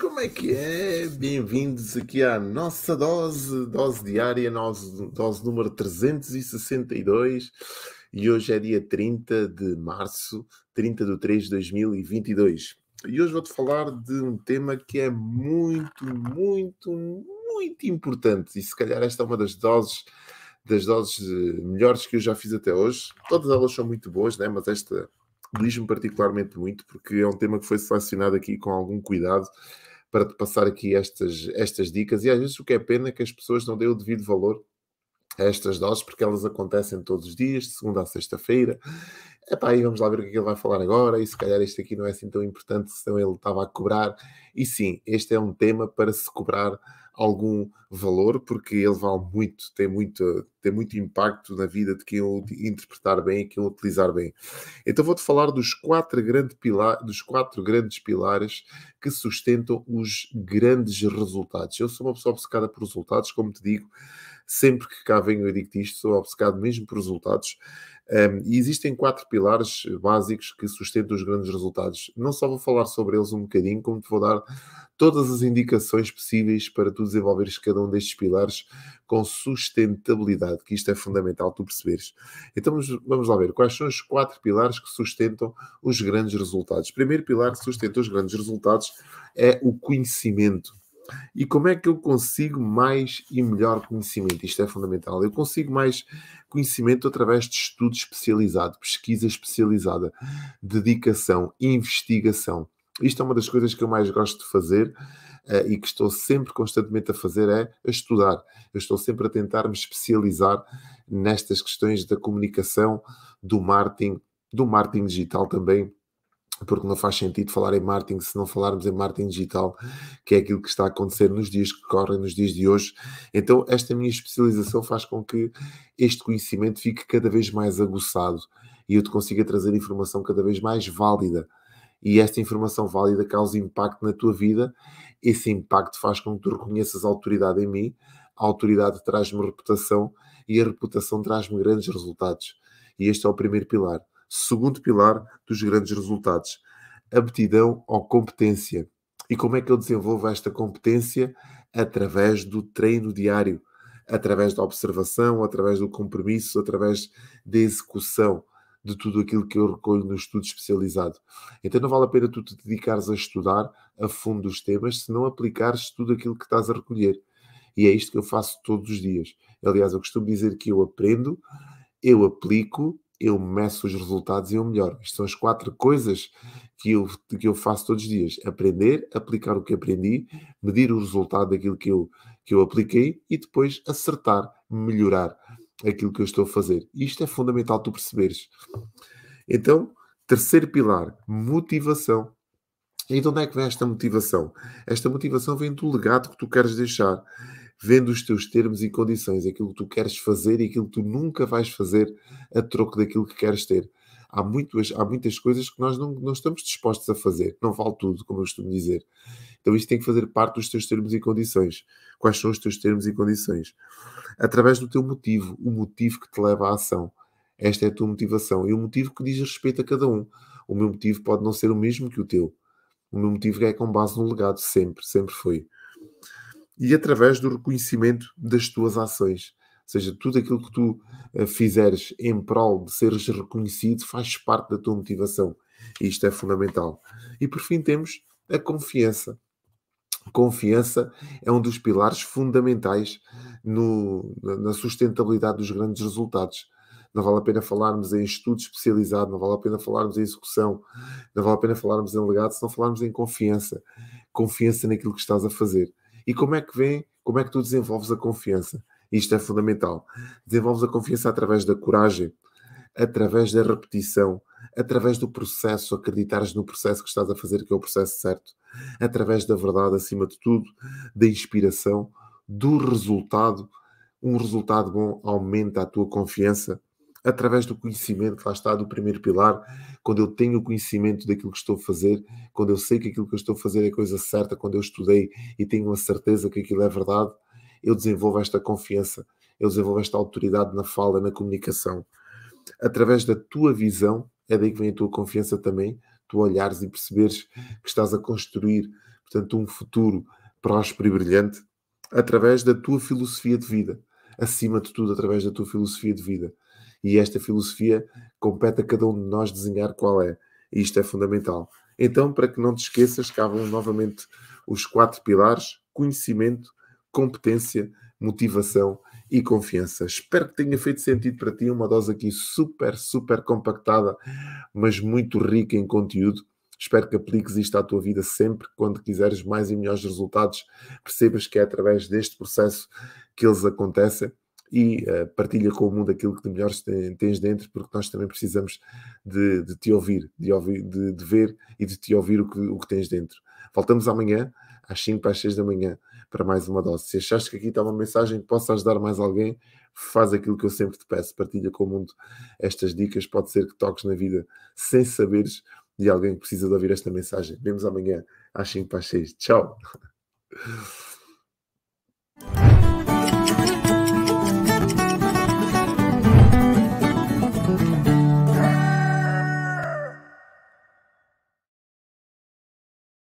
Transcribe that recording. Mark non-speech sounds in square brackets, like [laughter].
Como é que é? Bem-vindos aqui à nossa dose, dose diária, dose, dose número 362 e hoje é dia 30 de março, 30 de 3 de 2022. E hoje vou-te falar de um tema que é muito, muito, muito importante e se calhar esta é uma das doses das doses eh, melhores que eu já fiz até hoje. Todas elas são muito boas, né? mas esta diz-me particularmente muito porque é um tema que foi selecionado aqui com algum cuidado para te passar aqui estas, estas dicas. E às vezes o que é pena é que as pessoas não dêem o devido valor a estas doses, porque elas acontecem todos os dias, de segunda a sexta-feira. Epá, aí vamos lá ver o que, é que ele vai falar agora, e se calhar este aqui não é assim tão importante, senão ele estava a cobrar. E sim, este é um tema para se cobrar algum valor, porque ele vale muito, tem muito, tem muito impacto na vida de quem o interpretar bem e quem o utilizar bem. Então vou-te falar dos quatro, grande pilar, dos quatro grandes pilares que sustentam os grandes resultados. Eu sou uma pessoa obcecada por resultados, como te digo, sempre que cá venho eu digo isto, sou obcecado mesmo por resultados. Um, e existem quatro pilares básicos que sustentam os grandes resultados. Não só vou falar sobre eles um bocadinho, como te vou dar todas as indicações possíveis para tu desenvolveres cada um destes pilares com sustentabilidade, que isto é fundamental tu perceberes. Então vamos, lá ver quais são os quatro pilares que sustentam os grandes resultados. O primeiro pilar que sustenta os grandes resultados é o conhecimento. E como é que eu consigo mais e melhor conhecimento? Isto é fundamental. Eu consigo mais conhecimento através de estudo especializado, pesquisa especializada, dedicação, investigação. Isto é uma das coisas que eu mais gosto de fazer uh, e que estou sempre constantemente a fazer é a estudar. Eu estou sempre a tentar me especializar nestas questões da comunicação, do marketing, do marketing digital também, porque não faz sentido falar em marketing se não falarmos em marketing digital, que é aquilo que está a acontecer nos dias que correm, nos dias de hoje. Então, esta minha especialização faz com que este conhecimento fique cada vez mais aguçado e eu te consiga trazer informação cada vez mais válida. E esta informação válida causa impacto na tua vida. Esse impacto faz com que tu reconheças a autoridade em mim. A autoridade traz-me reputação e a reputação traz-me grandes resultados. E este é o primeiro pilar segundo pilar dos grandes resultados, aptidão ou competência. E como é que eu desenvolvo esta competência? Através do treino diário, através da observação, através do compromisso, através da execução de tudo aquilo que eu recolho no estudo especializado. Então não vale a pena tu te dedicares a estudar a fundo os temas se não aplicares tudo aquilo que estás a recolher. E é isto que eu faço todos os dias. Aliás, eu costumo dizer que eu aprendo, eu aplico eu meço os resultados e eu melhoro. Isto são as quatro coisas que eu, que eu faço todos os dias: aprender, aplicar o que aprendi, medir o resultado daquilo que eu, que eu apliquei e depois acertar, melhorar aquilo que eu estou a fazer. Isto é fundamental tu perceberes. Então, terceiro pilar: motivação. E de onde é que vem esta motivação? Esta motivação vem do legado que tu queres deixar vendo os teus termos e condições, aquilo que tu queres fazer e aquilo que tu nunca vais fazer a troco daquilo que queres ter. Há muitas, há muitas coisas que nós não, não estamos dispostos a fazer. Não vale tudo, como eu costumo dizer. Então isto tem que fazer parte dos teus termos e condições. Quais são os teus termos e condições? Através do teu motivo, o motivo que te leva à ação. Esta é a tua motivação. E o motivo que diz respeito a cada um. O meu motivo pode não ser o mesmo que o teu. O meu motivo é com base no legado, sempre, sempre foi e através do reconhecimento das tuas ações. Ou seja, tudo aquilo que tu uh, fizeres em prol de seres reconhecido faz parte da tua motivação. E isto é fundamental. E por fim temos a confiança. Confiança é um dos pilares fundamentais no, na sustentabilidade dos grandes resultados. Não vale a pena falarmos em estudo especializado, não vale a pena falarmos em execução, não vale a pena falarmos em legado se não falarmos em confiança. Confiança naquilo que estás a fazer. E como é que vem, como é que tu desenvolves a confiança? Isto é fundamental. Desenvolves a confiança através da coragem, através da repetição, através do processo, acreditares no processo que estás a fazer, que é o processo certo, através da verdade acima de tudo, da inspiração, do resultado. Um resultado bom aumenta a tua confiança através do conhecimento, lá está, do primeiro pilar, quando eu tenho o conhecimento daquilo que estou a fazer, quando eu sei que aquilo que eu estou a fazer é coisa certa, quando eu estudei e tenho a certeza que aquilo é verdade, eu desenvolvo esta confiança, eu desenvolvo esta autoridade na fala, na comunicação. Através da tua visão, é daí que vem a tua confiança também, tu olhares e perceberes que estás a construir portanto, um futuro próspero e brilhante através da tua filosofia de vida. Acima de tudo, através da tua filosofia de vida. E esta filosofia compete a cada um de nós desenhar qual é. E isto é fundamental. Então, para que não te esqueças, cabem novamente os quatro pilares: conhecimento, competência, motivação e confiança. Espero que tenha feito sentido para ti. Uma dose aqui super, super compactada, mas muito rica em conteúdo. Espero que apliques isto à tua vida sempre, quando quiseres mais e melhores resultados, percebas que é através deste processo que eles acontecem e uh, partilha com o mundo aquilo que de melhores tens dentro, porque nós também precisamos de, de te ouvir, de, ouvir de, de, ver e de te ouvir o que, o que tens dentro. Voltamos amanhã, às 5 para as 6 da manhã, para mais uma dose. Se achaste que aqui está uma mensagem que possa ajudar mais alguém, faz aquilo que eu sempre te peço, partilha com o mundo estas dicas. Pode ser que toques na vida sem saberes de alguém que precisa de ouvir esta mensagem. Vemos amanhã às 5 para as 6. Tchau! [laughs]